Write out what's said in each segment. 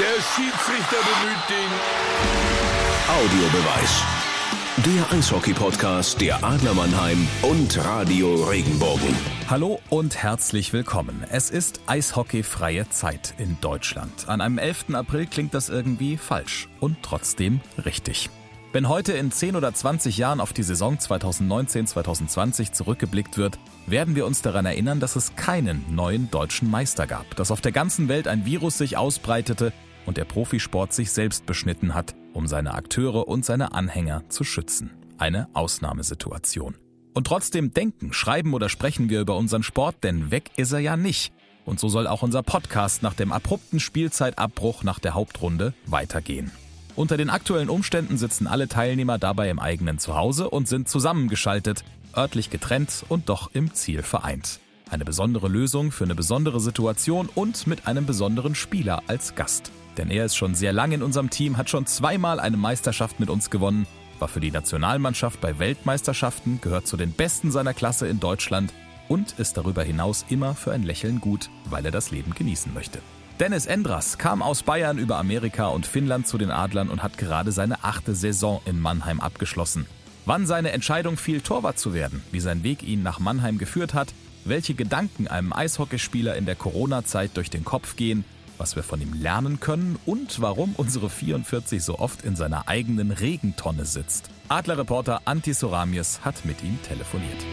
Der Schiedsrichter bemüht den Audiobeweis. Der Eishockey-Podcast der Adler Mannheim und Radio Regenbogen. Hallo und herzlich willkommen. Es ist eishockeyfreie Zeit in Deutschland. An einem 11. April klingt das irgendwie falsch und trotzdem richtig. Wenn heute in 10 oder 20 Jahren auf die Saison 2019-2020 zurückgeblickt wird, werden wir uns daran erinnern, dass es keinen neuen deutschen Meister gab, dass auf der ganzen Welt ein Virus sich ausbreitete und der Profisport sich selbst beschnitten hat, um seine Akteure und seine Anhänger zu schützen. Eine Ausnahmesituation. Und trotzdem denken, schreiben oder sprechen wir über unseren Sport, denn weg ist er ja nicht. Und so soll auch unser Podcast nach dem abrupten Spielzeitabbruch nach der Hauptrunde weitergehen. Unter den aktuellen Umständen sitzen alle Teilnehmer dabei im eigenen Zuhause und sind zusammengeschaltet, örtlich getrennt und doch im Ziel vereint. Eine besondere Lösung für eine besondere Situation und mit einem besonderen Spieler als Gast. Denn er ist schon sehr lang in unserem Team, hat schon zweimal eine Meisterschaft mit uns gewonnen, war für die Nationalmannschaft bei Weltmeisterschaften, gehört zu den Besten seiner Klasse in Deutschland und ist darüber hinaus immer für ein Lächeln gut, weil er das Leben genießen möchte. Dennis Endras kam aus Bayern über Amerika und Finnland zu den Adlern und hat gerade seine achte Saison in Mannheim abgeschlossen. Wann seine Entscheidung fiel, Torwart zu werden, wie sein Weg ihn nach Mannheim geführt hat, welche Gedanken einem Eishockeyspieler in der Corona-Zeit durch den Kopf gehen, was wir von ihm lernen können und warum unsere 44 so oft in seiner eigenen Regentonne sitzt. Adlerreporter Antti Soramies hat mit ihm telefoniert.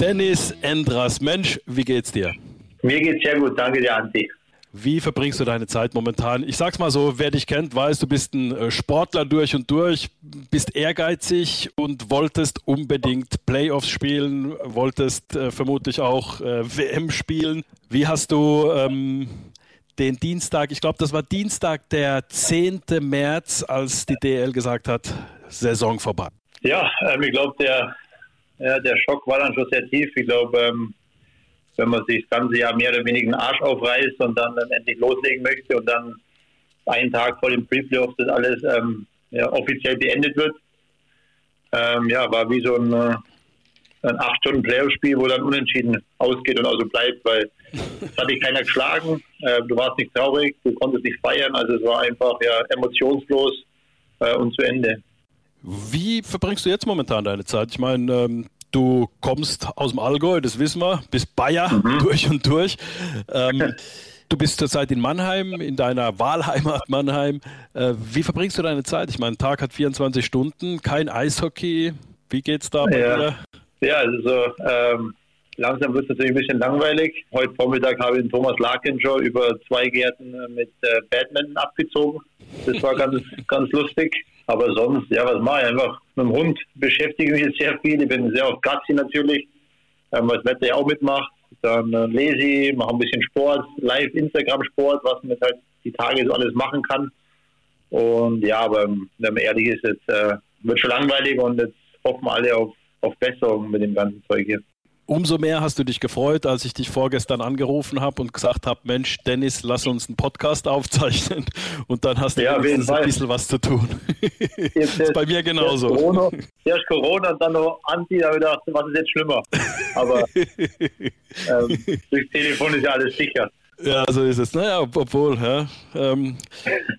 Dennis Endras. Mensch, wie geht's dir? Mir geht's sehr gut, danke dir, Anti. Wie verbringst du deine Zeit momentan? Ich sag's mal so, wer dich kennt, weiß, du bist ein äh, Sportler durch und durch, bist ehrgeizig und wolltest unbedingt Playoffs spielen, wolltest äh, vermutlich auch äh, WM spielen. Wie hast du ähm, den Dienstag, ich glaube, das war Dienstag, der 10. März, als die DL gesagt hat, Saison vorbei? Ja, ähm, ich glaube, der ja, der Schock war dann schon sehr tief. Ich glaube, ähm, wenn man sich das ganze Jahr mehr oder weniger den Arsch aufreißt und dann, endlich loslegen möchte und dann einen Tag vor dem Pre-Playoff das alles ähm, ja, offiziell beendet wird, ähm, ja, war wie so ein, äh, ein acht Stunden Playoff-Spiel, wo dann unentschieden ausgeht und also bleibt, weil es hat dich keiner geschlagen, äh, du warst nicht traurig, du konntest nicht feiern, also es war einfach ja emotionslos äh, und zu Ende. Wie verbringst du jetzt momentan deine Zeit? Ich meine, ähm, du kommst aus dem Allgäu, das wissen wir, bist Bayer mhm. durch und durch. Ähm, du bist zurzeit in Mannheim, in deiner Wahlheimat Mannheim. Äh, wie verbringst du deine Zeit? Ich meine, ein Tag hat 24 Stunden, kein Eishockey. Wie geht's da bei ja. dir? Ja, also ähm, langsam wird es natürlich ein bisschen langweilig. Heute Vormittag habe ich den Thomas Larkin schon über zwei Gärten mit äh, Badminton abgezogen. Das war ganz, ganz lustig. Aber sonst, ja, was mache ich? Einfach mit dem Hund beschäftige mich jetzt sehr viel. Ich bin sehr auf Gassi natürlich, ähm, weil das Wetter ja auch mitmacht. Dann äh, lese ich, mache ein bisschen Sport, live Instagram-Sport, was man halt die Tage so alles machen kann. Und ja, aber wenn man ehrlich ist, jetzt äh, wird schon langweilig und jetzt hoffen alle auf, auf Besserung mit dem ganzen Zeug hier. Umso mehr hast du dich gefreut, als ich dich vorgestern angerufen habe und gesagt habe, Mensch, Dennis, lass uns einen Podcast aufzeichnen. Und dann hast du ja, ein bisschen was zu tun. Jetzt, ist bei mir genauso. Erst Corona, erst Corona und dann noch Anti, da habe ich gedacht, was ist jetzt schlimmer? Aber ähm, durch Telefon ist ja alles sicher. Ja, so ist es. Naja, obwohl, ja. Ähm,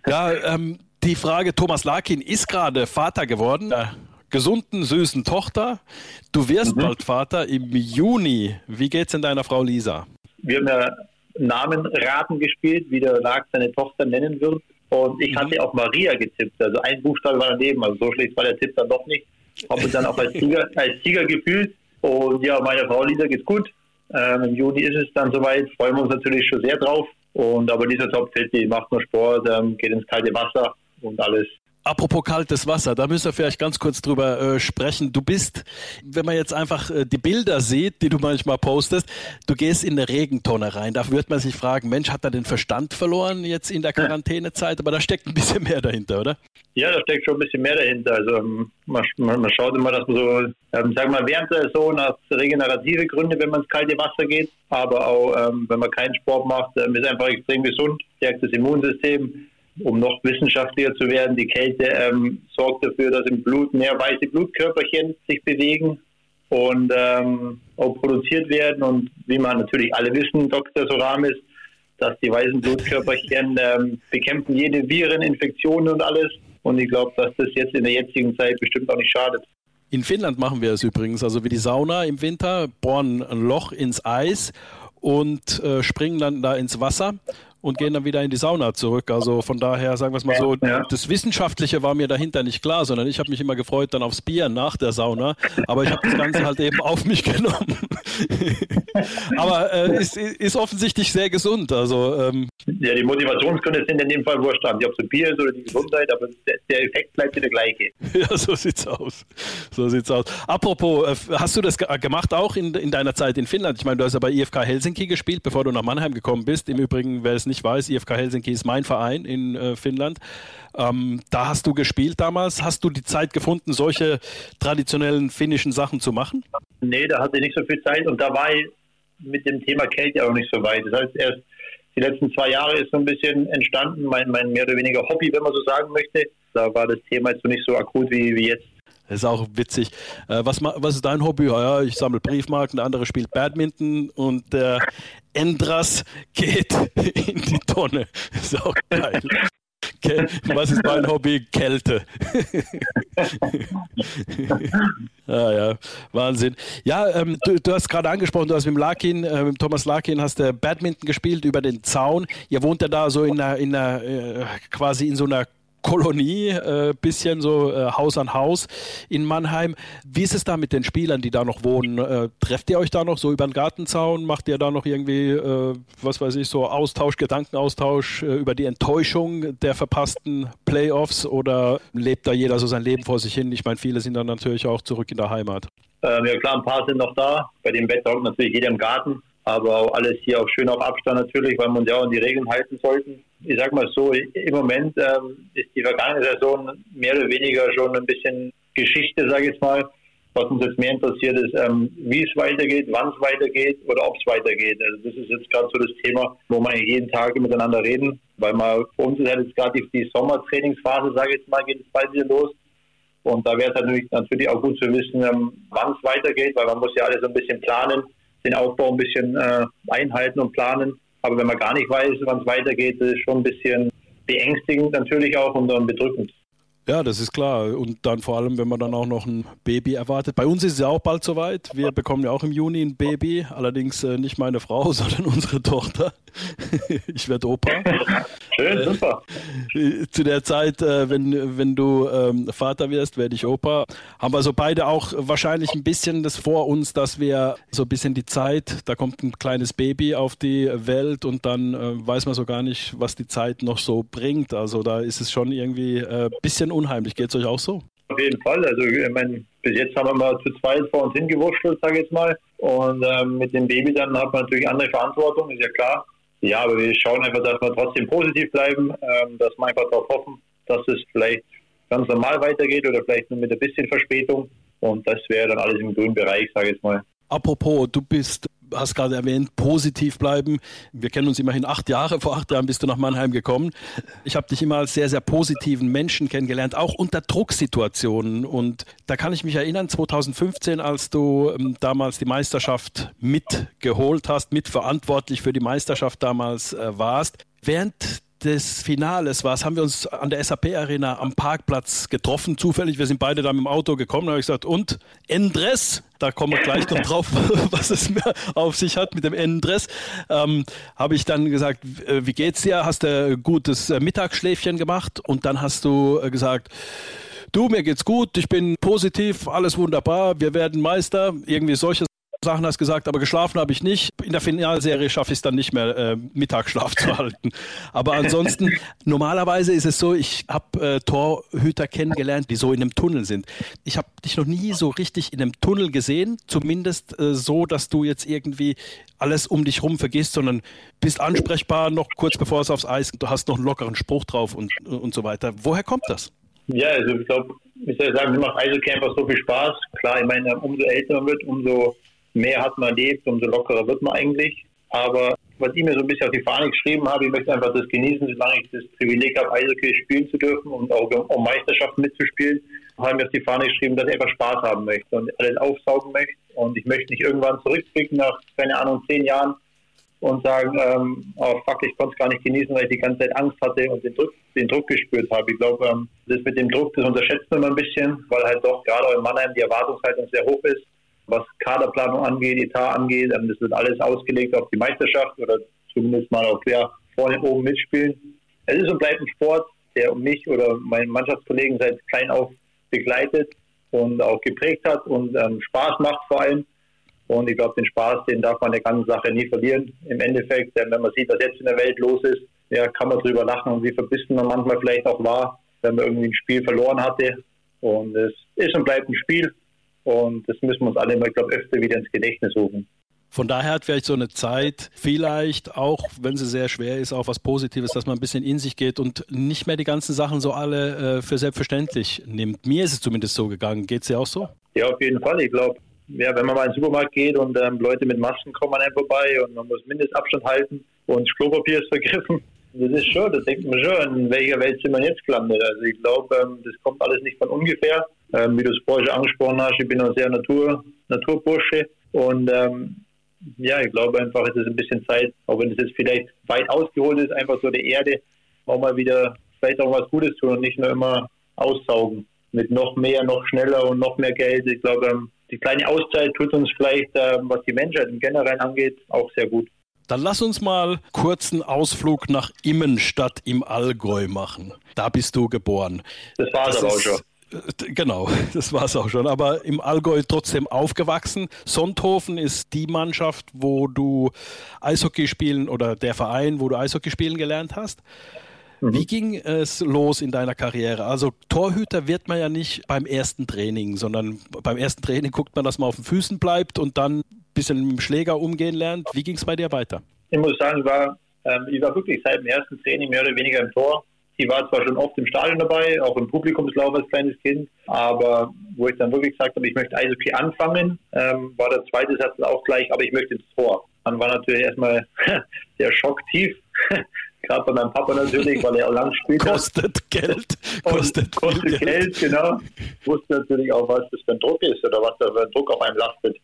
ja, ähm, die Frage, Thomas Larkin ist gerade Vater geworden. Ja gesunden, süßen Tochter. Du wirst mhm. bald Vater im Juni. Wie geht's denn deiner Frau Lisa? Wir haben ja Namenraten gespielt, wie der Lag seine Tochter nennen wird. Und ich mhm. hatte auch Maria getippt. Also ein Buchstabe war daneben. Also so schlecht war der Tipp dann doch nicht. Habe mich dann auch als Sieger, als Sieger gefühlt. Und ja, meiner Frau Lisa geht's gut. Ähm, Im Juni ist es dann soweit. Freuen wir uns natürlich schon sehr drauf. Und aber dieser Top-Fit, die macht nur Sport, ähm, geht ins kalte Wasser und alles Apropos kaltes Wasser, da müssen wir vielleicht ganz kurz drüber äh, sprechen. Du bist, wenn man jetzt einfach äh, die Bilder sieht, die du manchmal postest, du gehst in eine Regentonne rein. Da wird man sich fragen, Mensch, hat er den Verstand verloren jetzt in der Quarantänezeit? Aber da steckt ein bisschen mehr dahinter, oder? Ja, da steckt schon ein bisschen mehr dahinter. Also ähm, man, man, man schaut immer, dass man so, ähm, sagen wir mal, während der Saison nach regenerative Gründe, wenn man ins kalte Wasser geht, aber auch ähm, wenn man keinen Sport macht, ähm, ist einfach extrem gesund, stärkt das Immunsystem um noch wissenschaftlicher zu werden, die Kälte ähm, sorgt dafür, dass im Blut mehr weiße Blutkörperchen sich bewegen und ähm, auch produziert werden. Und wie man natürlich alle wissen, Dr. Soramis, dass die weißen Blutkörperchen ähm, bekämpfen jede Viren, Infektionen und alles. Und ich glaube, dass das jetzt in der jetzigen Zeit bestimmt auch nicht schadet. In Finnland machen wir es übrigens, also wie die Sauna im Winter, bohren ein Loch ins Eis und äh, springen dann da ins Wasser und gehen dann wieder in die Sauna zurück. Also von daher, sagen wir es mal so, ja. das Wissenschaftliche war mir dahinter nicht klar, sondern ich habe mich immer gefreut dann aufs Bier nach der Sauna. Aber ich habe das Ganze halt eben auf mich genommen. Aber äh, ist, ist offensichtlich sehr gesund. Also, ähm, ja, die Motivationsgründe sind in dem Fall wurscht. Ob es Bier ist oder die Gesundheit, aber der Effekt bleibt der gleiche. Ja, so sieht's aus. So sieht's aus. Apropos, äh, hast du das gemacht auch in, in deiner Zeit in Finnland? Ich meine, du hast ja bei IFK Helsinki gespielt, bevor du nach Mannheim gekommen bist. Im Übrigen, wer es nicht weiß, IFK Helsinki ist mein Verein in äh, Finnland. Ähm, da hast du gespielt damals. Hast du die Zeit gefunden, solche traditionellen finnischen Sachen zu machen? Nee, da hatte ich nicht so viel Zeit und da war ich mit dem Thema Kälte auch nicht so weit. Das heißt, erst die letzten zwei Jahre ist so ein bisschen entstanden, mein, mein mehr oder weniger Hobby, wenn man so sagen möchte. Da war das Thema jetzt so nicht so akut wie, wie jetzt. Ist auch witzig. Äh, was, was ist dein Hobby? Ja, ich sammle Briefmarken, der andere spielt Badminton und der Endras geht in die Tonne. Ist auch geil. Was ist mein Hobby? Kälte. ah, ja, Wahnsinn. Ja, ähm, du, du, hast gerade angesprochen, du hast mit Larkin, äh, mit Thomas Larkin, hast du Badminton gespielt über den Zaun. Ihr wohnt ja da so in einer, in einer äh, quasi in so einer Kolonie, äh, bisschen so äh, Haus an Haus in Mannheim. Wie ist es da mit den Spielern, die da noch wohnen? Äh, trefft ihr euch da noch so über den Gartenzaun? Macht ihr da noch irgendwie, äh, was weiß ich, so Austausch, Gedankenaustausch äh, über die Enttäuschung der verpassten Playoffs oder lebt da jeder so sein Leben vor sich hin? Ich meine, viele sind dann natürlich auch zurück in der Heimat. Ähm, ja klar, ein paar sind noch da. Bei dem Wetter natürlich jeder im Garten aber auch alles hier auch schön auf Abstand natürlich, weil wir uns ja auch an die Regeln halten sollten. Ich sag mal so, im Moment ähm, ist die vergangene Saison mehr oder weniger schon ein bisschen Geschichte, sage ich jetzt mal. Was uns jetzt mehr interessiert ist, ähm, wie es weitergeht, wann es weitergeht oder ob es weitergeht. Also das ist jetzt gerade so das Thema, wo wir jeden Tag miteinander reden, weil man für uns ist halt jetzt gerade die, die Sommertrainingsphase, sage ich jetzt mal, geht es bald wieder los. Und da wäre es natürlich, natürlich auch gut zu wissen, ähm, wann es weitergeht, weil man muss ja alles so ein bisschen planen den Aufbau ein bisschen äh, einhalten und planen. Aber wenn man gar nicht weiß, wann es weitergeht, ist schon ein bisschen beängstigend natürlich auch und dann bedrückend. Ja, das ist klar. Und dann vor allem, wenn man dann auch noch ein Baby erwartet. Bei uns ist es ja auch bald soweit. Wir bekommen ja auch im Juni ein Baby. Allerdings äh, nicht meine Frau, sondern unsere Tochter. ich werde Opa. Schön, äh, super. Zu der Zeit, äh, wenn, wenn du ähm, Vater wirst, werde ich Opa. Haben wir so beide auch wahrscheinlich ein bisschen das vor uns, dass wir so ein bisschen die Zeit, da kommt ein kleines Baby auf die Welt und dann äh, weiß man so gar nicht, was die Zeit noch so bringt. Also da ist es schon irgendwie ein äh, bisschen unheimlich. Geht es euch auch so? Auf jeden Fall. Also ich meine, bis jetzt haben wir mal zu zweit vor uns hingewurschtelt, sage ich jetzt mal. Und ähm, mit dem Baby dann hat man natürlich andere Verantwortung, ist ja klar. Ja, aber wir schauen einfach, dass wir trotzdem positiv bleiben, ähm, dass wir einfach darauf hoffen, dass es vielleicht ganz normal weitergeht oder vielleicht nur mit ein bisschen Verspätung. Und das wäre dann alles im grünen Bereich, sage ich jetzt mal. Apropos, du bist hast gerade erwähnt, positiv bleiben. Wir kennen uns immerhin acht Jahre. Vor acht Jahren bist du nach Mannheim gekommen. Ich habe dich immer als sehr, sehr positiven Menschen kennengelernt, auch unter Drucksituationen. Und da kann ich mich erinnern, 2015, als du ähm, damals die Meisterschaft mitgeholt hast, mitverantwortlich für die Meisterschaft damals äh, warst. Während des Finales war, haben wir uns an der SAP Arena am Parkplatz getroffen, zufällig. Wir sind beide da mit dem Auto gekommen. Da habe ich gesagt, und Endress, da kommen wir gleich noch drauf, was es auf sich hat mit dem Endress. Ähm, habe ich dann gesagt, äh, wie geht's dir? Hast du ein gutes äh, Mittagsschläfchen gemacht? Und dann hast du äh, gesagt, du, mir geht's gut, ich bin positiv, alles wunderbar, wir werden Meister, irgendwie solche Sachen hast gesagt, aber geschlafen habe ich nicht. In der Finalserie schaffe ich es dann nicht mehr, äh, Mittagsschlaf zu halten. Aber ansonsten, normalerweise ist es so, ich habe äh, Torhüter kennengelernt, die so in einem Tunnel sind. Ich habe dich noch nie so richtig in einem Tunnel gesehen, zumindest äh, so, dass du jetzt irgendwie alles um dich rum vergisst, sondern bist ansprechbar noch kurz bevor es aufs Eis, du hast noch einen lockeren Spruch drauf und, und so weiter. Woher kommt das? Ja, also ich glaube, ich soll sagen, mir macht Eishockey einfach so viel Spaß. Klar, ich meine, umso älter man wird, umso mehr hat man erlebt, umso lockerer wird man eigentlich. Aber was ich mir so ein bisschen auf die Fahne geschrieben habe, ich möchte einfach das genießen, solange ich das Privileg habe, Eishockey spielen zu dürfen und auch um Meisterschaften mitzuspielen, habe mir auf die Fahne geschrieben, dass ich einfach Spaß haben möchte und alles aufsaugen möchte. Und ich möchte nicht irgendwann zurückblicken nach, keine Ahnung, zehn Jahren und sagen, ähm, oh fuck, ich konnte es gar nicht genießen, weil ich die ganze Zeit Angst hatte und den Druck, den Druck gespürt habe. Ich glaube, ähm, das mit dem Druck, das unterschätzt man ein bisschen, weil halt doch gerade in Mannheim die Erwartungshaltung sehr hoch ist, was Kaderplanung angeht, Etat angeht. Das wird alles ausgelegt auf die Meisterschaft oder zumindest mal auf wer vorne oben mitspielen. Es ist und bleibt ein Sport, der mich oder meinen Mannschaftskollegen seit klein auf begleitet und auch geprägt hat und ähm, Spaß macht vor allem. Und ich glaube, den Spaß, den darf man der ganzen Sache nie verlieren. Im Endeffekt, denn wenn man sieht, was jetzt in der Welt los ist, ja, kann man drüber lachen und wie verbissen man manchmal vielleicht auch war, wenn man irgendwie ein Spiel verloren hatte. Und es ist und bleibt ein Spiel. Und das müssen wir uns alle mal, glaube öfter wieder ins Gedächtnis rufen. Von daher hat vielleicht so eine Zeit vielleicht auch, wenn sie sehr schwer ist, auch was Positives, dass man ein bisschen in sich geht und nicht mehr die ganzen Sachen so alle äh, für selbstverständlich nimmt. Mir ist es zumindest so gegangen. Geht es dir auch so? Ja, auf jeden Fall. Ich glaube, ja, wenn man mal in den Supermarkt geht und ähm, Leute mit Masken kommen an einem vorbei und man muss Mindestabstand halten und das Klopapier ist vergriffen. Das ist schon, das denkt man schon, in welcher Welt sind wir jetzt gelandet. Also ich glaube, ähm, das kommt alles nicht von ungefähr. Ähm, wie du es vorher schon angesprochen hast, ich bin ein sehr Natur, Naturbursche und ähm, ja, ich glaube einfach, es ist ein bisschen Zeit, auch wenn es jetzt vielleicht weit ausgeholt ist, einfach so der Erde auch mal wieder vielleicht auch was Gutes tun und nicht nur immer aussaugen mit noch mehr, noch schneller und noch mehr Geld. Ich glaube, ähm, die kleine Auszeit tut uns vielleicht, ähm, was die Menschheit im Generellen angeht, auch sehr gut. Dann lass uns mal kurzen Ausflug nach Immenstadt im Allgäu machen. Da bist du geboren. Das war es aber auch schon. Äh, genau, das war es auch schon. Aber im Allgäu trotzdem aufgewachsen. Sonthofen ist die Mannschaft, wo du Eishockey spielen oder der Verein, wo du Eishockey spielen gelernt hast. Mhm. Wie ging es los in deiner Karriere? Also Torhüter wird man ja nicht beim ersten Training, sondern beim ersten Training guckt man, dass man auf den Füßen bleibt und dann ein bisschen mit dem Schläger umgehen lernt. Wie ging es bei dir weiter? Ich muss sagen, war, ähm, ich war wirklich seit dem ersten Training mehr oder weniger im Tor. Ich war zwar schon oft im Stadion dabei, auch im Publikumslauf als kleines Kind, aber wo ich dann wirklich gesagt habe, ich möchte Eishockey anfangen, ähm, war der zweite Satz auch gleich, aber ich möchte ins Tor. Dann war natürlich erstmal der Schock tief, Gerade bei meinem Papa natürlich, weil er auch lang spielt. Kostet Geld. Kostet, kostet Geld. Geld, genau. Wusste natürlich auch, was das für ein Druck ist oder was da für ein Druck auf einem lastet.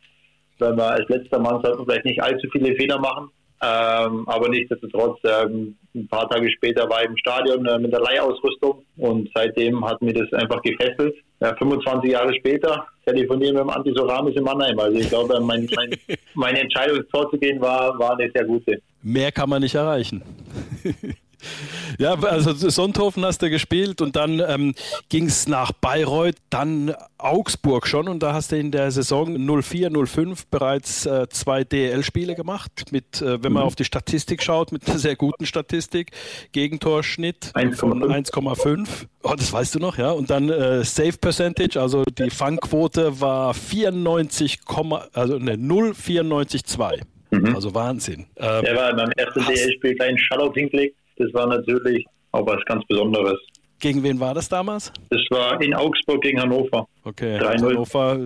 Wenn man als letzter Mann sollte man vielleicht nicht allzu viele Fehler machen. Ähm, aber nichtsdestotrotz, ähm, ein paar Tage später war ich im Stadion äh, mit der Leihausrüstung und seitdem hat mir das einfach gefesselt. Ja, 25 Jahre später telefonieren wir mit dem Antisoramis in Mannheim. Also ich glaube, mein, mein, meine Entscheidung, ins Tor zu gehen, war, war eine sehr gute. Mehr kann man nicht erreichen. Ja, also Sonthofen hast du gespielt und dann ähm, ging es nach Bayreuth, dann Augsburg schon und da hast du in der Saison 04, 05 bereits äh, zwei DL-Spiele gemacht, mit, äh, wenn man mhm. auf die Statistik schaut, mit einer sehr guten Statistik, Gegentorschnitt 1, von 1,5. Oh, das weißt du noch, ja. Und dann äh, Save Percentage, also die Fangquote war 94, also ne, 0,94,2. Mhm. Also Wahnsinn. Ähm, Der war beim ersten DL-Spiel gleich einen Shutout hingelegt das war natürlich auch was ganz Besonderes. Gegen wen war das damals? Das war in Augsburg gegen Hannover. Okay, also Hannover,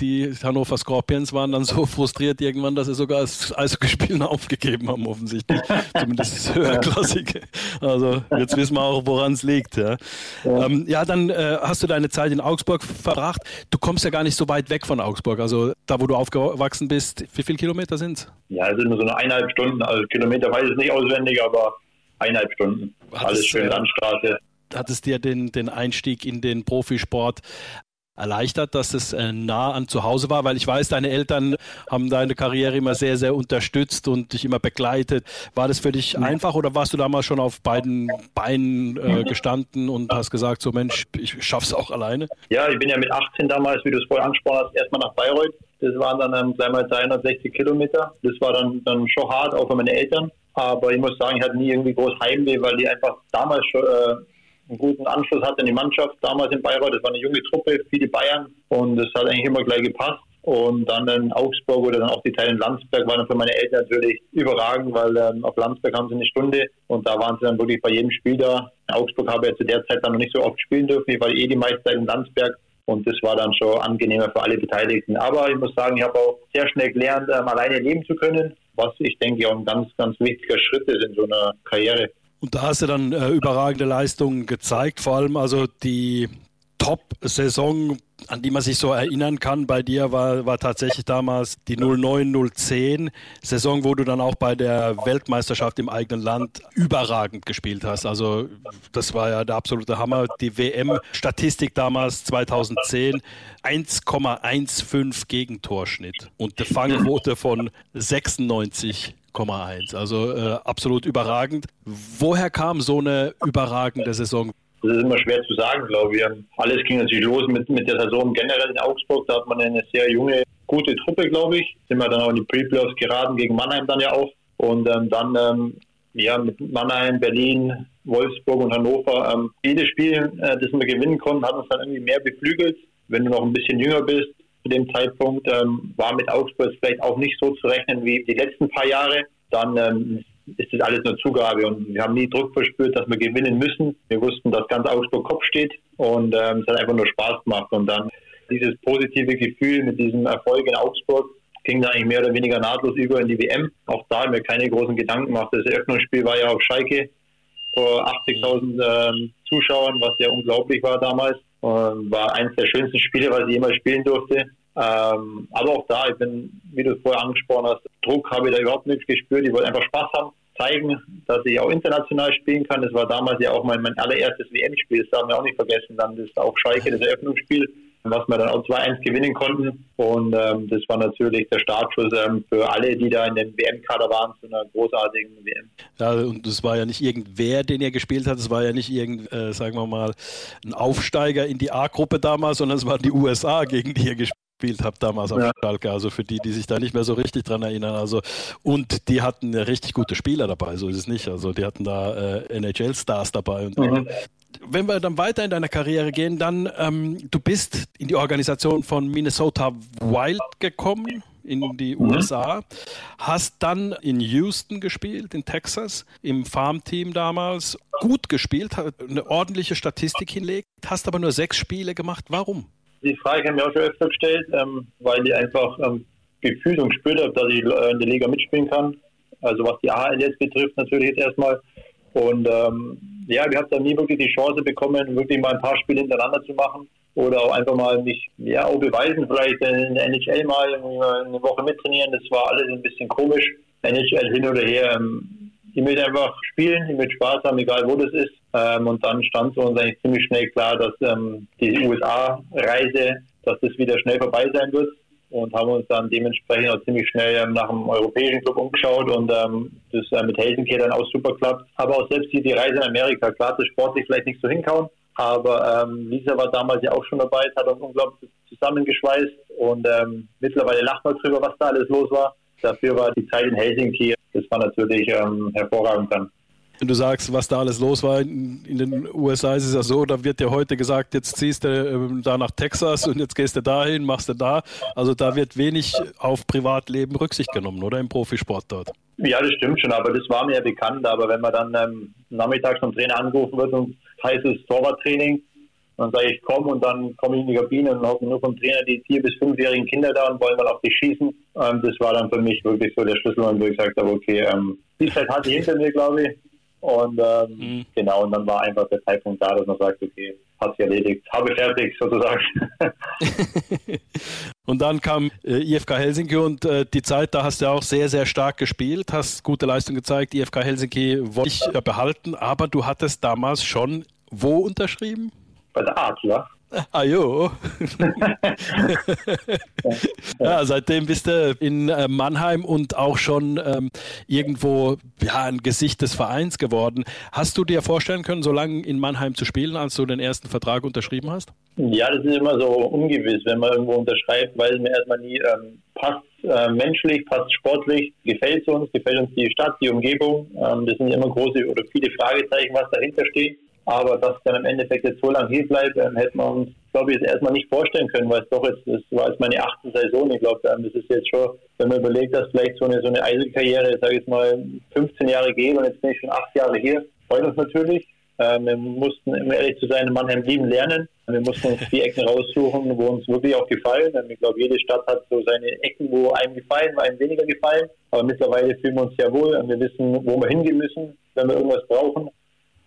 die Hannover Scorpions waren dann so frustriert irgendwann, dass sie sogar das Eishockeyspielen aufgegeben haben, offensichtlich. Zumindest höherklassige. Also jetzt wissen wir auch, woran es liegt. Ja, ja. Ähm, ja dann äh, hast du deine Zeit in Augsburg verbracht. Du kommst ja gar nicht so weit weg von Augsburg. Also da, wo du aufgewachsen bist, wie viele Kilometer sind es? Ja, es sind nur so eine eineinhalb Stunden. Also Kilometer weiß ich nicht auswendig, aber eineinhalb Stunden. Hat Alles schön Landstraße. Hat es dir den, den Einstieg in den Profisport erleichtert, dass es äh, nah an zu Hause war, weil ich weiß, deine Eltern haben deine Karriere immer sehr, sehr unterstützt und dich immer begleitet. War das für dich einfach oder warst du damals schon auf beiden Beinen äh, gestanden und hast gesagt, so Mensch, ich schaff's auch alleine? Ja, ich bin ja mit 18 damals, wie du es vorher angesprochen hast, erstmal nach Bayreuth. Das waren dann ähm, gleich mal 360 Kilometer. Das war dann, dann schon hart, auch für meine Eltern. Aber ich muss sagen, ich hatte nie irgendwie groß Heimweh, weil die einfach damals schon äh, einen guten Anschluss hatte in die Mannschaft. Damals in Bayreuth, das war eine junge Truppe, viele Bayern und das hat eigentlich immer gleich gepasst. Und dann in Augsburg oder dann auch die Teile in Landsberg waren für meine Eltern natürlich überragend, weil ähm, auf Landsberg haben sie eine Stunde und da waren sie dann wirklich bei jedem Spiel da. In Augsburg habe ich zu der Zeit dann noch nicht so oft spielen dürfen. Ich war eh die meiste Zeit in Landsberg und das war dann schon angenehmer für alle Beteiligten. Aber ich muss sagen, ich habe auch sehr schnell gelernt, ähm, alleine leben zu können was ich denke auch ein ganz, ganz wichtiger Schritt ist in so einer Karriere. Und da hast du dann äh, überragende Leistungen gezeigt, vor allem also die Top-Saison, an die man sich so erinnern kann bei dir, war, war tatsächlich damals die 09-010 Saison, wo du dann auch bei der Weltmeisterschaft im eigenen Land überragend gespielt hast. Also das war ja der absolute Hammer. Die WM-Statistik damals 2010 1,15 Gegentorschnitt und eine Fangquote von 96,1. Also äh, absolut überragend. Woher kam so eine überragende Saison? Das ist immer schwer zu sagen, glaube ich. Alles ging natürlich los mit, mit der Saison generell in Augsburg. Da hat man eine sehr junge, gute Truppe, glaube ich. Sind wir dann auch in die Pre-Playoffs geraten, gegen Mannheim dann ja auch. Und ähm, dann ähm, ja, mit Mannheim, Berlin, Wolfsburg und Hannover. Ähm, jedes Spiel, äh, das wir gewinnen konnten, hat uns dann irgendwie mehr beflügelt. Wenn du noch ein bisschen jünger bist, zu dem Zeitpunkt ähm, war mit Augsburg vielleicht auch nicht so zu rechnen wie die letzten paar Jahre. Dann ähm, ist das alles nur Zugabe und wir haben nie Druck verspürt, dass wir gewinnen müssen. Wir wussten, dass ganz Augsburg Kopf steht und ähm, es hat einfach nur Spaß gemacht und dann dieses positive Gefühl mit diesem Erfolg in Augsburg ging da eigentlich mehr oder weniger nahtlos über in die WM. Auch da haben wir keine großen Gedanken gemacht. Das Eröffnungsspiel war ja auf Schalke vor 80.000 ähm, Zuschauern, was ja unglaublich war damals. Und war eines der schönsten Spiele, was ich jemals spielen durfte. Ähm, aber auch da, ich bin, wie du es vorher angesprochen hast, Druck habe ich da überhaupt nichts gespürt. Ich wollte einfach Spaß haben, zeigen, dass ich auch international spielen kann. Das war damals ja auch mein, mein allererstes WM-Spiel, das darf man auch nicht vergessen. Dann das auch Schalke, das Eröffnungsspiel, was wir dann auch 2-1 gewinnen konnten. Und ähm, das war natürlich der Startschuss ähm, für alle, die da in dem WM-Kader waren, zu einer großartigen WM. Ja, und das war ja nicht irgendwer, den ihr gespielt hat. Es war ja nicht irgend, äh, sagen wir mal, ein Aufsteiger in die A-Gruppe damals, sondern es waren die USA, gegen die ihr gespielt gespielt habe damals auf ja. Schalke. Also für die, die sich da nicht mehr so richtig dran erinnern. Also und die hatten richtig gute Spieler dabei, so ist es nicht. Also die hatten da äh, NHL-Stars dabei. Und, mhm. Wenn wir dann weiter in deiner Karriere gehen, dann ähm, du bist in die Organisation von Minnesota Wild gekommen in die mhm. USA, hast dann in Houston gespielt, in Texas, im Farmteam damals, gut gespielt, eine ordentliche Statistik hinlegt, hast aber nur sechs Spiele gemacht. Warum? Die Frage haben wir auch schon öfter gestellt, ähm, weil ich einfach ähm, gefühlt und gespürt habe, dass ich äh, in der Liga mitspielen kann. Also was die AHL jetzt betrifft, natürlich jetzt erstmal. Und ähm, ja, wir haben dann nie wirklich die Chance bekommen, wirklich mal ein paar Spiele hintereinander zu machen oder auch einfach mal mich ja auch beweisen, vielleicht in der NHL mal eine Woche mittrainieren. Das war alles ein bisschen komisch. NHL hin oder her. Ähm, ich möchte einfach spielen, ich möchte Spaß haben, egal wo das ist. Ähm, und dann stand für uns eigentlich ziemlich schnell klar, dass ähm, die USA-Reise, dass das wieder schnell vorbei sein wird. Und haben uns dann dementsprechend auch ziemlich schnell ähm, nach einem europäischen Club umgeschaut und ähm, das äh, mit Helsinki dann auch super klappt. Aber auch selbst die, die Reise in Amerika, klar, das sportlich vielleicht nicht so hinkauen. Aber ähm, Lisa war damals ja auch schon dabei, es hat uns unglaublich zusammengeschweißt und ähm, mittlerweile lacht man drüber, was da alles los war. Dafür war die Zeit in Helsinki, das war natürlich hervorragend dann. Wenn du sagst, was da alles los war, in, den USA ist es ja so, da wird ja heute gesagt, jetzt ziehst du ähm, da nach Texas und jetzt gehst du dahin, machst du da. Also da wird wenig auf Privatleben Rücksicht genommen, oder im Profisport dort? Ja, das stimmt schon, aber das war mir ja bekannt. Aber wenn man dann ähm, nachmittags vom Trainer angerufen wird und heißt es Torwarttraining, dann sage ich, komm und dann komme ich in die Kabine und habe nur vom Trainer die vier- bis fünfjährigen Kinder da und wollen dann auf dich schießen. Ähm, das war dann für mich wirklich so der Schlüssel, wo ich gesagt habe, okay, ähm, die Zeit hatte ich hinter mir, glaube ich. Und ähm, mhm. genau, und dann war einfach der Zeitpunkt da, dass man sagt, okay, hat sich erledigt, habe fertig sozusagen. und dann kam äh, IFK Helsinki und äh, die Zeit, da hast du auch sehr, sehr stark gespielt, hast gute Leistung gezeigt. IFK Helsinki wollte ich äh, behalten, aber du hattest damals schon wo unterschrieben? bei der Adler. Ah jo. ja, seitdem bist du in äh, Mannheim und auch schon ähm, irgendwo ja, ein Gesicht des Vereins geworden. Hast du dir vorstellen können, so lange in Mannheim zu spielen, als du den ersten Vertrag unterschrieben hast? Ja, das ist immer so ungewiss, wenn man irgendwo unterschreibt, weil es mir erstmal nie ähm, passt äh, menschlich, passt sportlich, gefällt es uns, gefällt uns die Stadt, die Umgebung. Ähm, das sind immer große oder viele Fragezeichen, was dahinter steht. Aber dass dann im Endeffekt jetzt so lange hier bleibt, ähm, hätte man uns, glaube ich, jetzt erstmal nicht vorstellen können, weil es doch jetzt, das war jetzt meine achte Saison. Ich glaube, ähm, das ist jetzt schon, wenn man überlegt, dass vielleicht so eine, so eine Eiselkarriere, sage ich mal, 15 Jahre geht und jetzt bin ich schon acht Jahre hier, freut uns natürlich. Ähm, wir mussten, um ehrlich zu sein, in Mannheim lieben lernen. Wir mussten uns die Ecken raussuchen, wo uns wirklich auch gefallen. Ähm, ich glaube, jede Stadt hat so seine Ecken, wo einem gefallen, wo einem weniger gefallen. Aber mittlerweile fühlen wir uns sehr wohl. Wir wissen, wo wir hingehen müssen, wenn wir irgendwas brauchen.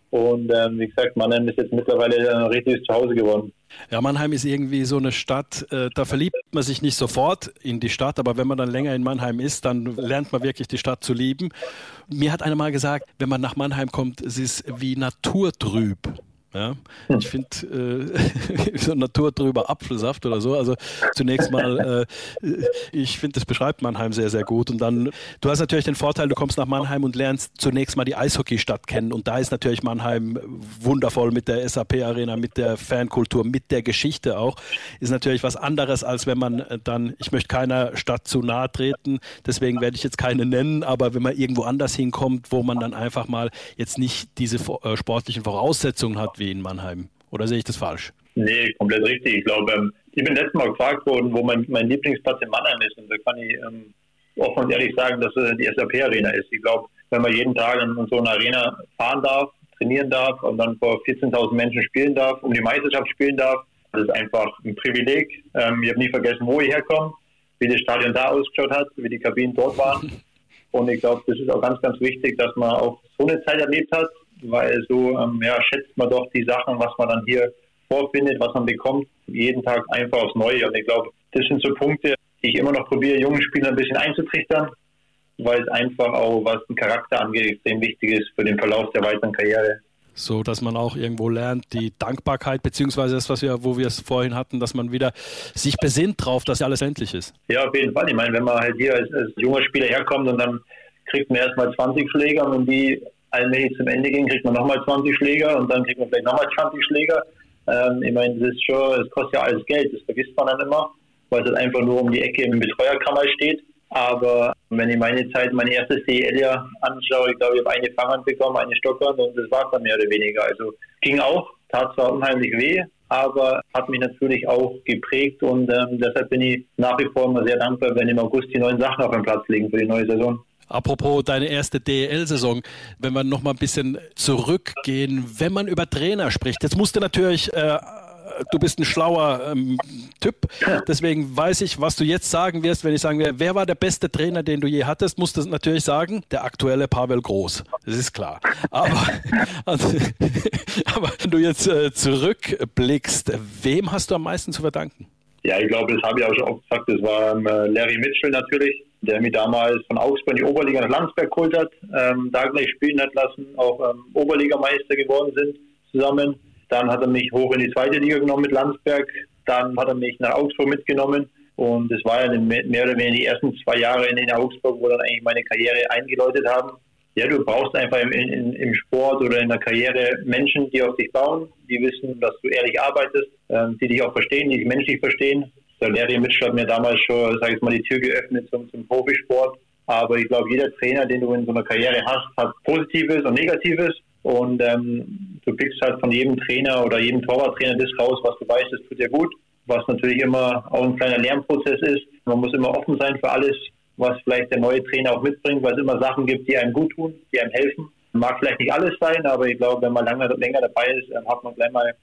Und ähm, wie gesagt, Mannheim ist jetzt mittlerweile ein richtiges Zuhause geworden. Ja, Mannheim ist irgendwie so eine Stadt, äh, da verliebt man sich nicht sofort in die Stadt, aber wenn man dann länger in Mannheim ist, dann lernt man wirklich die Stadt zu lieben. Mir hat einer mal gesagt, wenn man nach Mannheim kommt, es ist wie naturtrüb. Ja, ich finde äh, so Natur drüber Apfelsaft oder so. Also zunächst mal, äh, ich finde, das beschreibt Mannheim sehr, sehr gut. Und dann, du hast natürlich den Vorteil, du kommst nach Mannheim und lernst zunächst mal die Eishockeystadt kennen. Und da ist natürlich Mannheim wundervoll mit der SAP-Arena, mit der Fankultur, mit der Geschichte auch. Ist natürlich was anderes, als wenn man dann, ich möchte keiner Stadt zu nahe treten, deswegen werde ich jetzt keine nennen, aber wenn man irgendwo anders hinkommt, wo man dann einfach mal jetzt nicht diese äh, sportlichen Voraussetzungen hat, wie in Mannheim. Oder sehe ich das falsch? Nee, komplett richtig. Ich glaube, ähm, ich bin letztes Mal gefragt worden, wo mein, mein Lieblingsplatz in Mannheim ist. Und da kann ich ähm, offen und ehrlich sagen, dass es die SAP-Arena ist. Ich glaube, wenn man jeden Tag in so einer Arena fahren darf, trainieren darf und dann vor 14.000 Menschen spielen darf, um die Meisterschaft spielen darf, das ist einfach ein Privileg. Ähm, ich habe nie vergessen, wo ich herkomme, wie das Stadion da ausgeschaut hat, wie die Kabinen dort waren. Und ich glaube, das ist auch ganz, ganz wichtig, dass man auch so eine Zeit erlebt hat, weil so ähm, ja, schätzt man doch die Sachen, was man dann hier vorfindet, was man bekommt, jeden Tag einfach aufs Neue. Und ich glaube, das sind so Punkte, die ich immer noch probiere, jungen Spielern ein bisschen einzutrichtern, weil es einfach auch, was den Charakter angeht, extrem wichtig ist für den Verlauf der weiteren Karriere. So, dass man auch irgendwo lernt, die Dankbarkeit, beziehungsweise das, was wir, wo wir es vorhin hatten, dass man wieder sich besinnt drauf, dass alles endlich ist. Ja, auf jeden Fall. Ich meine, wenn man halt hier als, als junger Spieler herkommt und dann kriegt man erstmal 20 Schläger und die allmählich zum Ende gehen, kriegt man nochmal 20 Schläger und dann kriegt man vielleicht nochmal 20 Schläger. Ähm, ich meine, das ist schon, es kostet ja alles Geld, das vergisst man dann immer, weil es halt einfach nur um die Ecke im Betreuerkammer steht. Aber wenn ich meine Zeit, mein erstes DL-Jahr anschaue, ich glaube, ich habe eine Fanghand bekommen, eine Stockhand und das war es dann mehr oder weniger. Also ging auch, tat zwar unheimlich weh, aber hat mich natürlich auch geprägt und ähm, deshalb bin ich nach wie vor immer sehr dankbar, wenn im August die neuen Sachen auf dem Platz liegen für die neue Saison. Apropos deine erste DEL-Saison, wenn wir noch mal ein bisschen zurückgehen, wenn man über Trainer spricht, jetzt musste natürlich äh, du bist ein schlauer ähm, Typ, deswegen weiß ich, was du jetzt sagen wirst, wenn ich sagen werde, wer war der beste Trainer, den du je hattest, musst du natürlich sagen, der aktuelle Pavel Groß. Das ist klar. Aber, also, aber wenn du jetzt äh, zurückblickst, wem hast du am meisten zu verdanken? Ja, ich glaube, das habe ich auch schon oft gesagt, das war ähm, Larry Mitchell natürlich der mich damals von Augsburg in die Oberliga nach Landsberg geholt hat, ähm, da gleich spielen hat lassen, auch ähm, Oberligameister geworden sind zusammen. Dann hat er mich hoch in die zweite Liga genommen mit Landsberg. Dann hat er mich nach Augsburg mitgenommen. Und es war ja mehr oder weniger die ersten zwei Jahre in, in Augsburg, wo dann eigentlich meine Karriere eingeläutet haben. Ja, du brauchst einfach im, in, im Sport oder in der Karriere Menschen, die auf dich bauen, die wissen, dass du ehrlich arbeitest, ähm, die dich auch verstehen, die dich menschlich verstehen der Larry Mitchell hat mir damals schon, sage ich mal, die Tür geöffnet zum, zum Profisport. Aber ich glaube, jeder Trainer, den du in so einer Karriere hast, hat Positives und Negatives. Und ähm, du pickst halt von jedem Trainer oder jedem Torwarttrainer das raus, was du weißt, das tut dir gut. Was natürlich immer auch ein kleiner Lernprozess ist. Man muss immer offen sein für alles, was vielleicht der neue Trainer auch mitbringt, weil es immer Sachen gibt, die einem gut tun, die einem helfen. Mag vielleicht nicht alles sein, aber ich glaube, wenn man lange, länger dabei ist, hat man gleich mal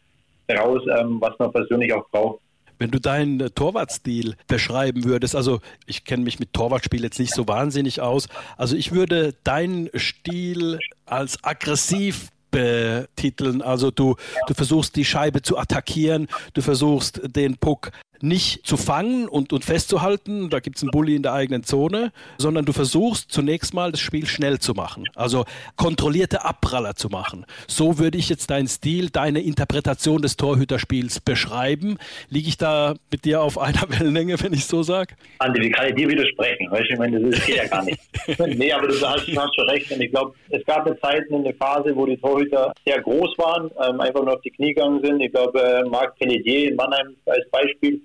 raus, ähm, was man persönlich auch braucht. Wenn du deinen äh, Torwartstil beschreiben würdest, also ich kenne mich mit Torwartspiel jetzt nicht so wahnsinnig aus, also ich würde deinen Stil als aggressiv betiteln. Also du, du versuchst die Scheibe zu attackieren, du versuchst den Puck nicht zu fangen und, und festzuhalten, da gibt es einen Bully in der eigenen Zone, sondern du versuchst zunächst mal das Spiel schnell zu machen, also kontrollierte Abpraller zu machen. So würde ich jetzt deinen Stil, deine Interpretation des Torhüterspiels beschreiben. Liege ich da mit dir auf einer Wellenlänge, wenn ich so sage? Andi, wie kann ich dir widersprechen? Weißt du, ich meine, das geht ja gar nicht. nee, aber du hast, du hast schon recht. Und ich glaube, es gab eine Zeit, eine Phase, wo die Torhüter sehr groß waren, ähm, einfach nur auf die Knie gegangen sind. Ich glaube, äh, Marc Pelletier in Mannheim als Beispiel,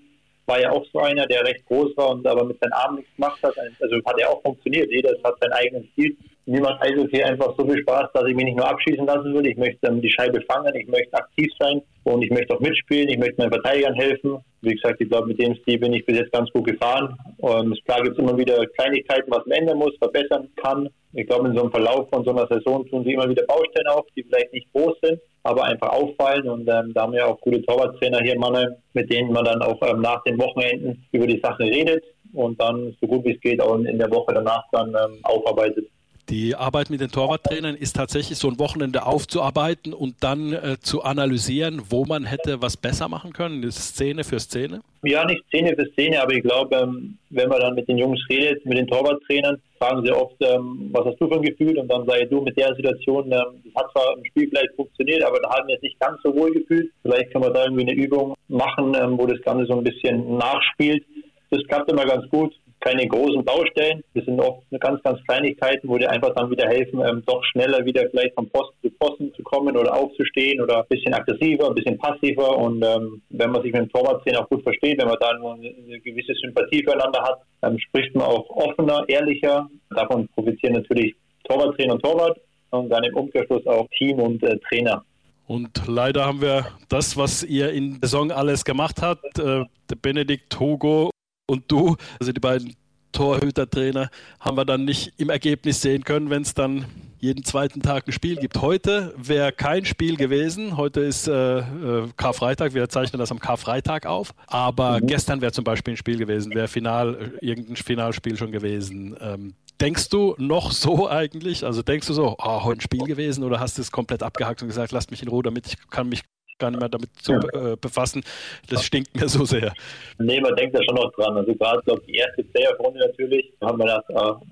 war ja auch so einer, der recht groß war und aber mit seinen Armen nichts gemacht hat. Also hat er auch funktioniert. Jeder hat seinen eigenen Stil. Mir macht Eishockey einfach so viel Spaß, dass ich mich nicht nur abschießen lassen will. Ich möchte ähm, die Scheibe fangen, ich möchte aktiv sein und ich möchte auch mitspielen. Ich möchte meinen Verteidigern helfen. Wie gesagt, ich glaube, mit dem Stil bin ich bis jetzt ganz gut gefahren. Und klar gibt es immer wieder Kleinigkeiten, was man ändern muss, verbessern kann. Ich glaube, in so einem Verlauf von so einer Saison tun sie immer wieder Baustellen auf, die vielleicht nicht groß sind, aber einfach auffallen. Und ähm, da haben wir auch gute Torwarttrainer hier in Mannheim, mit denen man dann auch ähm, nach den Wochenenden über die Sachen redet und dann so gut wie es geht auch in der Woche danach dann ähm, aufarbeitet. Die Arbeit mit den Torwarttrainern ist tatsächlich so ein Wochenende aufzuarbeiten und dann äh, zu analysieren, wo man hätte was besser machen können, Szene für Szene? Ja, nicht Szene für Szene, aber ich glaube, ähm, wenn man dann mit den Jungs redet, mit den Torwarttrainern, fragen sie oft, ähm, was hast du für ein Gefühl? Und dann sage ich, du mit der Situation, ähm, das hat zwar im Spiel vielleicht funktioniert, aber da haben wir es nicht ganz so wohl gefühlt. Vielleicht kann man da irgendwie eine Übung machen, wo das Ganze so ein bisschen nachspielt. Das klappt immer ganz gut keine großen Baustellen. Das sind oft ganz, ganz Kleinigkeiten, wo dir einfach dann wieder helfen, ähm, doch schneller wieder vielleicht vom Posten zu Posten zu kommen oder aufzustehen oder ein bisschen aggressiver, ein bisschen passiver. Und ähm, wenn man sich mit dem Torwarttrainer auch gut versteht, wenn man da eine, eine gewisse Sympathie füreinander hat, ähm, spricht man auch offener, ehrlicher. Davon profitieren natürlich Torwarttrainer und Torwart und dann im Umkehrschluss auch Team und äh, Trainer. Und leider haben wir das, was ihr in der Saison alles gemacht habt, äh, Benedikt, Hugo und du, also die beiden Torhütertrainer, haben wir dann nicht im Ergebnis sehen können, wenn es dann jeden zweiten Tag ein Spiel gibt. Heute wäre kein Spiel gewesen. Heute ist äh, äh, Karfreitag. Wir zeichnen das am Karfreitag auf. Aber mhm. gestern wäre zum Beispiel ein Spiel gewesen, wäre Final, irgendein Finalspiel schon gewesen. Ähm, denkst du noch so eigentlich? Also denkst du so, oh, heute ein Spiel gewesen oder hast du es komplett abgehakt und gesagt, lasst mich in Ruhe, damit ich kann mich gar nicht mehr damit zu äh, befassen. Das stinkt mir so sehr. Nee, man denkt da schon noch dran. Also gerade, glaube die erste Playoff-Runde natürlich, haben wir gedacht, äh,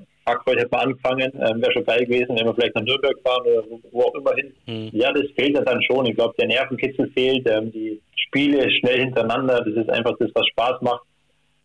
heute hätten wir angefangen, ähm, wäre schon geil gewesen, wenn wir vielleicht nach Nürnberg fahren oder wo, wo auch immer hin. Mhm. Ja, das fehlt ja dann schon. Ich glaube, der Nervenkitzel fehlt, ähm, die Spiele schnell hintereinander, das ist einfach das, was Spaß macht.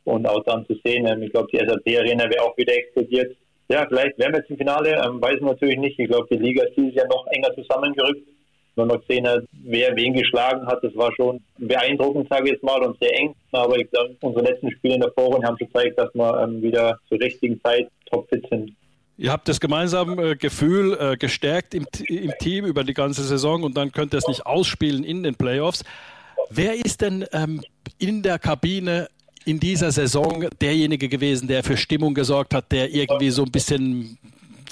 Und auch dann zu sehen, ähm, ich glaube, die SAP-Arena wäre auch wieder explodiert. Ja, vielleicht wären wir jetzt im Finale, ähm, weiß man natürlich nicht. Ich glaube, die Liga ist dieses Jahr noch enger zusammengerückt wenn man gesehen hat, wer wen geschlagen hat, das war schon beeindruckend, sage ich jetzt mal, und sehr eng. Aber ich glaube, unsere letzten Spiele in der Vorrunde haben gezeigt, dass wir ähm, wieder zur richtigen Zeit topfit sind. Ihr habt das gemeinsame äh, Gefühl äh, gestärkt im, im, Team über die ganze Saison und dann könnt ihr es nicht ausspielen in den Playoffs. Wer ist denn ähm, in der Kabine in dieser Saison derjenige gewesen, der für Stimmung gesorgt hat, der irgendwie so ein bisschen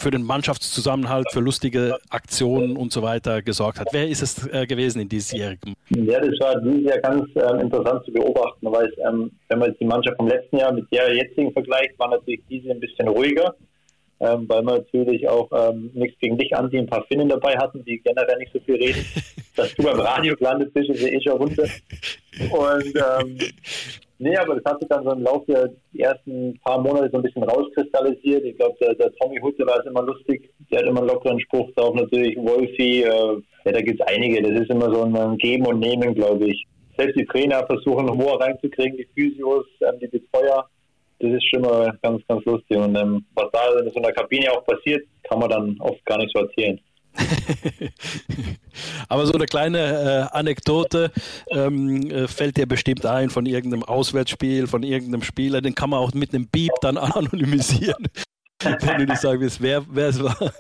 für den Mannschaftszusammenhalt, für lustige Aktionen und so weiter gesorgt hat. Wer ist es äh, gewesen in diesjährigen? Ja, das war dieses Jahr ganz ähm, interessant zu beobachten, weil ähm, wenn man jetzt die Mannschaft vom letzten Jahr mit der jetzigen vergleicht, war natürlich diese ein bisschen ruhiger. Ähm, weil wir natürlich auch ähm, nichts gegen dich an, die ein paar Finnen dabei hatten, die generell nicht so viel reden. Dass du beim Radio gelandet bist, ist ja eh schon runter. Und ähm, Nee, aber das hat sich dann so im Laufe der ersten paar Monate so ein bisschen rauskristallisiert. Ich glaube, der, der, Tommy Hutte war es immer lustig. Der hat immer einen lockeren Spruch drauf. Natürlich Wolfi, äh, ja, da gibt es einige. Das ist immer so ein Geben und Nehmen, glaube ich. Selbst die Trainer versuchen Humor reinzukriegen, die Physios, ähm, die Betreuer. Das ist schon mal ganz, ganz lustig. Und ähm, was da in so einer Kabine auch passiert, kann man dann oft gar nicht so erzählen. Aber so eine kleine äh, Anekdote ähm, äh, fällt dir bestimmt ein von irgendeinem Auswärtsspiel, von irgendeinem Spieler, den kann man auch mit einem Beep dann anonymisieren. Wenn du nicht sagen willst, wer, wer es war.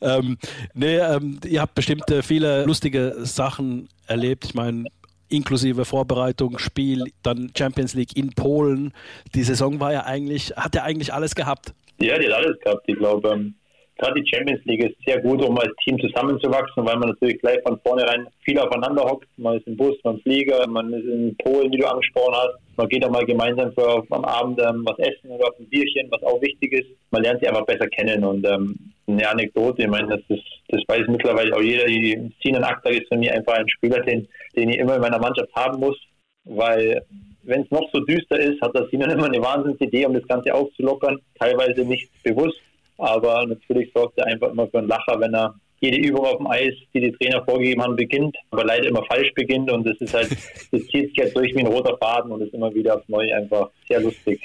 Ähm, nee, ähm, ihr habt bestimmt äh, viele lustige Sachen erlebt. Ich meine, inklusive Vorbereitung, Spiel, dann Champions League in Polen. Die Saison war ja eigentlich, hat ja eigentlich alles gehabt. Ja, die hat alles gehabt. Ich glaube, ähm, gerade die Champions League ist sehr gut, um als Team zusammenzuwachsen, weil man natürlich gleich von vornherein viel aufeinander hockt. Man ist im Bus, man Flieger, man ist in Polen, wie du angesprochen hast. Man geht auch mal gemeinsam für am Abend ähm, was essen oder auf ein Bierchen, was auch wichtig ist. Man lernt sie einfach besser kennen und ähm, eine Anekdote, ich meine, das, ist, das weiß mittlerweile auch jeder. Die Sinan Akhtar ist für mich einfach ein Spieler, den, den ich immer in meiner Mannschaft haben muss, weil wenn es noch so düster ist, hat das Sinan immer eine Wahnsinnsidee, um das Ganze aufzulockern. Teilweise nicht bewusst, aber natürlich sorgt er einfach immer für einen Lacher, wenn er jede Übung auf dem Eis, die die Trainer vorgegeben haben, beginnt, aber leider immer falsch beginnt und das ist halt, das zieht sich halt durch wie ein roter Faden und ist immer wieder aufs Neue einfach sehr lustig.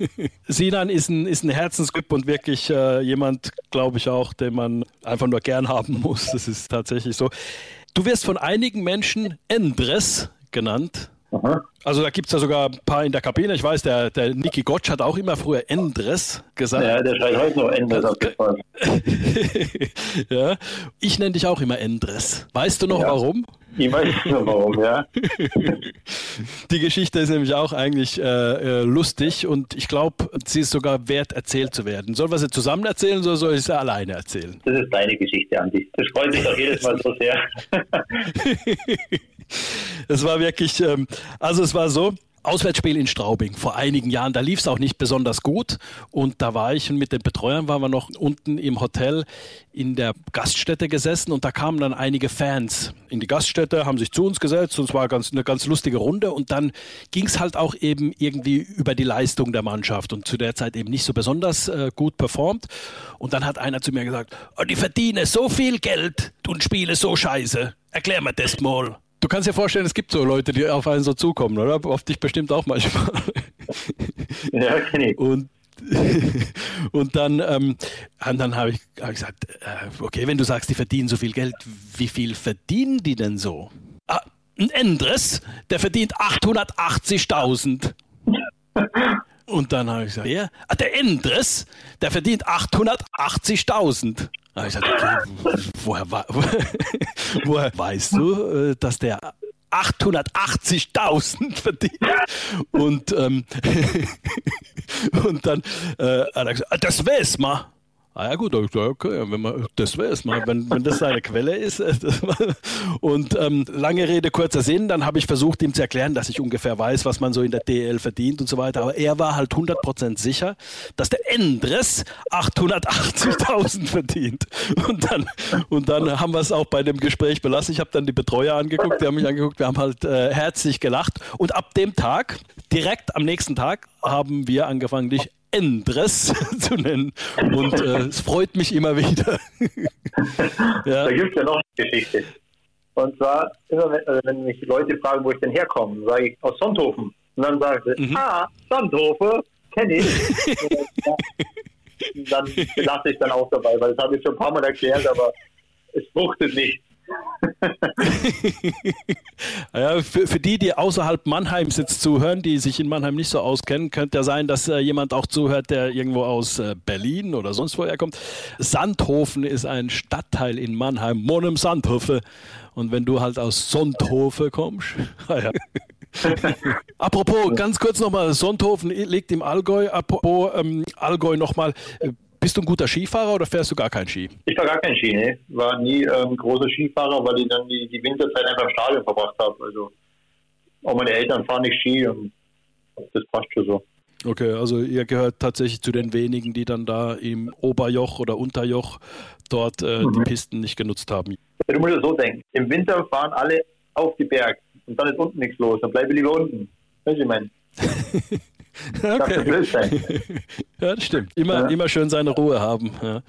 Sinan ist ein, ist ein Herzensgrip und wirklich äh, jemand, glaube ich auch, den man einfach nur gern haben muss. Das ist tatsächlich so. Du wirst von einigen Menschen Endres genannt. Aha. Also da gibt es ja sogar ein paar in der Kabine. Ich weiß, der, der Niki Gottsch hat auch immer früher Endres gesagt. Ja, der schreibt heute noch Endres auf ja. Ich nenne dich auch immer Endres. Weißt du noch ja. warum? Ich weiß noch warum, ja. Die Geschichte ist nämlich auch eigentlich äh, äh lustig und ich glaube, sie ist sogar wert, erzählt zu werden. Sollen wir sie zusammen erzählen oder soll ich sie alleine erzählen? Das ist deine Geschichte, Andi. Das freut mich doch jedes Mal so sehr. es war wirklich, ähm, also es war so, Auswärtsspiel in Straubing vor einigen Jahren. Da lief es auch nicht besonders gut. Und da war ich und mit den Betreuern waren wir noch unten im Hotel in der Gaststätte gesessen und da kamen dann einige Fans in die Gaststätte, haben sich zu uns gesetzt und es war ganz, eine ganz lustige Runde. Und dann ging es halt auch eben irgendwie über die Leistung der Mannschaft und zu der Zeit eben nicht so besonders äh, gut performt. Und dann hat einer zu mir gesagt, oh, die verdienen so viel Geld und spielen so scheiße. Erklär mir das mal. Du kannst dir vorstellen, es gibt so Leute, die auf einen so zukommen, oder? Auf dich bestimmt auch manchmal. Ja, kenne ich. Und und dann, ähm, dann habe ich, gesagt, äh, okay, wenn du sagst, die verdienen so viel Geld, wie viel verdienen die denn so? Ah, ein Endres, der verdient 880.000. Und dann habe ich gesagt, wer? Ah, der Endres, der verdient 880.000. Da habe ich gesagt, okay, woher, woher weißt du, äh, dass der 880.000 verdient. Und, ähm, und dann äh, hat er gesagt, das weiß man. Ah ja gut, okay, wenn man, das wäre es mal, wenn, wenn das seine Quelle ist. Äh, und ähm, lange Rede, kurzer Sinn, dann habe ich versucht, ihm zu erklären, dass ich ungefähr weiß, was man so in der DL verdient und so weiter. Aber er war halt 100% sicher, dass der Endres 880.000 verdient. Und dann, und dann haben wir es auch bei dem Gespräch belassen. Ich habe dann die Betreuer angeguckt, die haben mich angeguckt, wir haben halt äh, herzlich gelacht. Und ab dem Tag, direkt am nächsten Tag, haben wir angefangen, dich Endres zu nennen. Und äh, es freut mich immer wieder. ja. Da gibt es ja noch eine Geschichte. Und zwar, immer wenn, also wenn mich Leute fragen, wo ich denn herkomme, sage ich aus Sonthofen. Und dann sagen sie, mhm. ah, Sonthofen, kenne ich. dann lasse ich dann auch dabei, weil das habe ich schon ein paar Mal erklärt, aber es fruchtet nicht. ja, für, für, die, die außerhalb Mannheims jetzt zuhören, die sich in Mannheim nicht so auskennen, könnte ja sein, dass äh, jemand auch zuhört, der irgendwo aus äh, Berlin oder sonst woher kommt. Sandhofen ist ein Stadtteil in Mannheim, Monem Sandhofe. Und wenn du halt aus Sonthofe kommst, ah ja. Apropos, ganz kurz nochmal, Sonthofen liegt im Allgäu. Apropos ähm, Allgäu nochmal. Bist du ein guter Skifahrer oder fährst du gar keinen Ski? Ich war gar kein Ski, ne. War nie ähm, großer Skifahrer, weil ich dann die, die Winterzeit einfach im Stadion verbracht habe. Also auch meine Eltern fahren nicht Ski und das passt schon so. Okay, also ihr gehört tatsächlich zu den wenigen, die dann da im Oberjoch oder Unterjoch dort äh, mhm. die Pisten nicht genutzt haben. Du musst es so denken. Im Winter fahren alle auf die Berg und dann ist unten nichts los. Dann bleibe ich lieber unten. Weißt du, ich meine? Okay. ja, das stimmt. Immer, ja. immer schön seine Ruhe haben. Ja.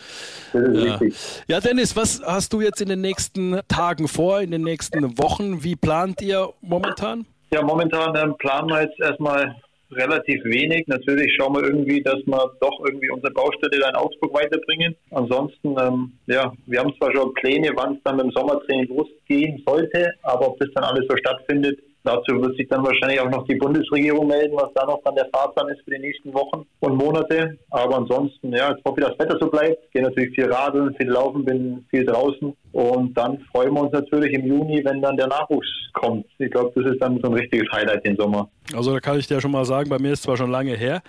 Ja. ja, Dennis, was hast du jetzt in den nächsten Tagen vor, in den nächsten Wochen? Wie plant ihr momentan? Ja, momentan ähm, planen wir jetzt erstmal relativ wenig. Natürlich schauen wir irgendwie, dass wir doch irgendwie unsere Baustelle da in Augsburg weiterbringen. Ansonsten, ähm, ja, wir haben zwar schon Pläne, wann es dann mit dem Sommertraining losgehen sollte, aber ob das dann alles so stattfindet, Dazu wird sich dann wahrscheinlich auch noch die Bundesregierung melden, was da noch dann der Fahrplan ist für die nächsten Wochen und Monate. Aber ansonsten, ja, ich hoffe, dass das Wetter so bleibt. Ich gehe natürlich viel radeln, viel laufen, bin viel draußen. Und dann freuen wir uns natürlich im Juni, wenn dann der Nachwuchs kommt. Ich glaube, das ist dann so ein richtiges Highlight den Sommer. Also da kann ich dir schon mal sagen, bei mir ist zwar schon lange her,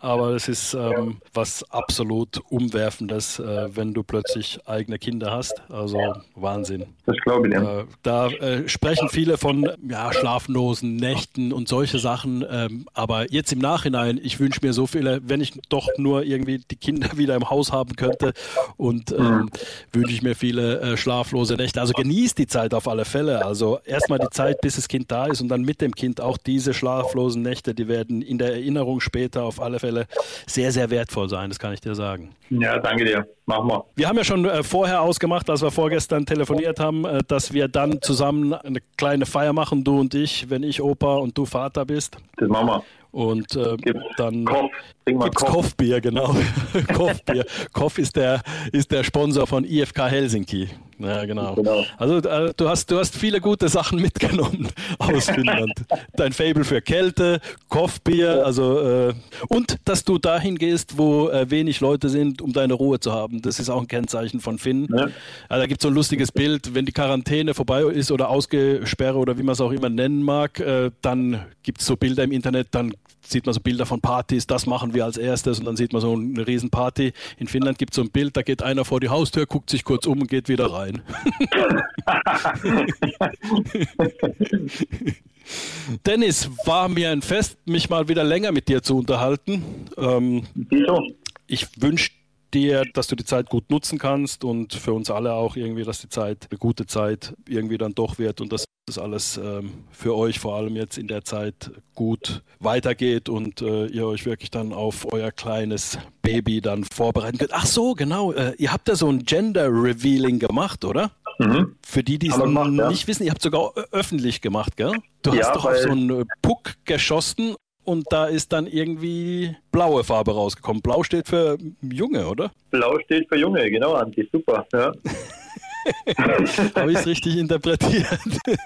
aber es ist ähm, was absolut Umwerfendes, äh, wenn du plötzlich eigene Kinder hast. Also Wahnsinn. Das glaube ich. Ja. Äh, da äh, sprechen viele von ja, schlaflosen Nächten und solche Sachen. Ähm, aber jetzt im Nachhinein, ich wünsche mir so viele, wenn ich doch nur irgendwie die Kinder wieder im Haus haben könnte und ähm, mhm. wünsche ich mir viele äh, schlaflose Nächte. Also genießt die Zeit auf alle Fälle. Also erstmal die Zeit, bis das Kind da ist und dann mit dem Kind auch diese schlaflosen Nächte, die werden in der Erinnerung später auf alle Fälle sehr, sehr wertvoll sein. Das kann ich dir sagen. Ja, danke dir. Machen wir. Wir haben ja schon äh, vorher ausgemacht, als wir vorgestern telefoniert haben, äh, dass wir dann zusammen eine kleine Feier machen, du und ich, wenn ich Opa und du Vater bist. Das machen wir. Und äh, dann Koff. gibt's Koff. Koffbier, genau. Koffbier. Koff ist der, ist der Sponsor von IFK Helsinki. Ja, genau. genau. Also äh, du hast, du hast viele gute Sachen mitgenommen aus Finnland. Dein Fable für Kälte, Koffbier, also äh, und dass du dahin gehst, wo äh, wenig Leute sind, um deine Ruhe zu haben. Das ist auch ein Kennzeichen von Finn. Ja. Also, da gibt es so ein lustiges Bild, wenn die Quarantäne vorbei ist oder Ausgesperre oder wie man es auch immer nennen mag, äh, dann gibt es so Bilder im Internet, dann sieht man so Bilder von Partys, das machen wir als erstes und dann sieht man so eine Riesenparty. In Finnland gibt es so ein Bild, da geht einer vor die Haustür, guckt sich kurz um und geht wieder rein. Sein. Dennis, war mir ein Fest, mich mal wieder länger mit dir zu unterhalten. Ähm, Wieso? ich wünsche dir, dass du die Zeit gut nutzen kannst und für uns alle auch irgendwie, dass die Zeit eine gute Zeit irgendwie dann doch wird und dass das alles ähm, für euch vor allem jetzt in der Zeit gut weitergeht und äh, ihr euch wirklich dann auf euer kleines Baby dann vorbereiten könnt. Ach so, genau. Äh, ihr habt ja so ein Gender Revealing gemacht, oder? Mhm. Für die, die es gemacht, ja. nicht wissen, ihr habt sogar öffentlich gemacht, gell? Du Ja, hast doch auf so einen Puck geschossen und da ist dann irgendwie blaue Farbe rausgekommen. Blau steht für Junge, oder? Blau steht für Junge, genau, Anti, super. Ja. Habe ich es richtig interpretiert?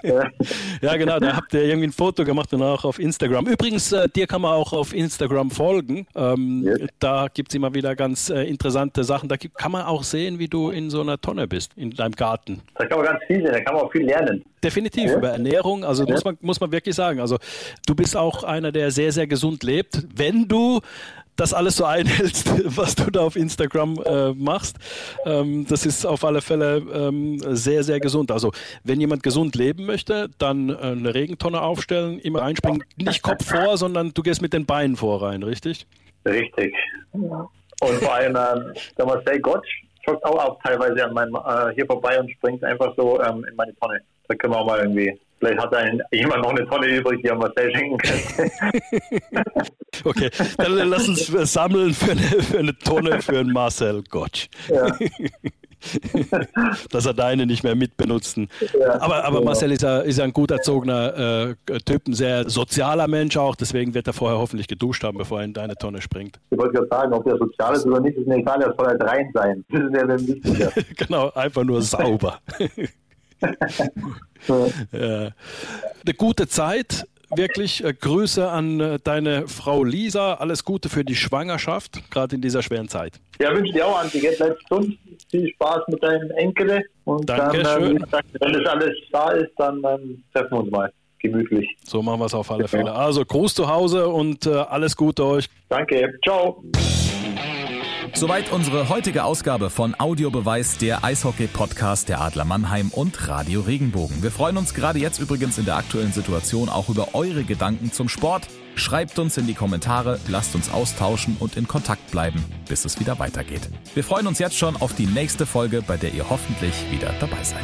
Ja. ja, genau, da habt ihr irgendwie ein Foto gemacht und auch auf Instagram. Übrigens, äh, dir kann man auch auf Instagram folgen. Ähm, Ja. Da gibt es immer wieder ganz äh, interessante Sachen. Da gibt, kann man auch sehen, wie du in so einer Tonne bist, in deinem Garten. Da kann man ganz viel sehen, da kann man auch viel lernen. Definitiv Ja. über Ernährung, also muss man muss man wirklich sagen. Also du bist auch einer, der sehr sehr gesund lebt, wenn du das alles so einhältst, was du da auf Instagram äh, machst. Ähm, das ist auf alle Fälle ähm, sehr sehr gesund. Also wenn jemand gesund leben möchte, dann äh, eine Regentonne aufstellen, immer reinspringen, nicht Kopf vor, sondern du gehst mit den Beinen vor rein, richtig? Richtig. Und vor allem ähm, der Marcel Gottsch joggt auch, auch teilweise an meinem, äh, hier vorbei und springt einfach so ähm, in meine Tonne. Da können wir auch mal irgendwie, vielleicht hat ein, jemand noch eine Tonne übrig, die er Marcel schenken kann. Okay, dann lass uns sammeln für eine, für eine Tonne für einen Marcel Gottsch. ja. dass er deine nicht mehr mitbenutzen. Ja. Aber, aber Ja. Marcel ist ja, ist ein gut erzogener äh, Typ, ein sehr sozialer Mensch auch, deswegen wird er vorher hoffentlich geduscht haben, bevor er in deine Tonne springt. Ich wollte gerade sagen, ob der sozial ist oder nicht, ist mir egal, der soll halt rein sein. Das ist ja dann wichtiger. genau, einfach nur sauber. ja. Eine gute Zeit. Wirklich äh, Grüße an äh, deine Frau Lisa. Alles Gute für die Schwangerschaft, gerade in dieser schweren Zeit. Ja, wünsche dir auch, Anti, bleib gesund, viel Spaß mit deinen Enkeln und Danke, dann, ähm, schön. gesagt, wenn das alles da ist, dann ähm, treffen wir uns mal. Gemütlich. So machen wir es auf alle Fälle. Also Gruß zu Hause und äh, alles Gute euch. Danke, ciao. Soweit unsere heutige Ausgabe von Audiobeweis, der Eishockey-Podcast der Adler Mannheim und Radio Regenbogen. Wir freuen uns gerade jetzt übrigens in der aktuellen Situation auch über eure Gedanken zum Sport. Schreibt uns in die Kommentare, lasst uns austauschen und in Kontakt bleiben, bis es wieder weitergeht. Wir freuen uns jetzt schon auf die nächste Folge, bei der ihr hoffentlich wieder dabei seid.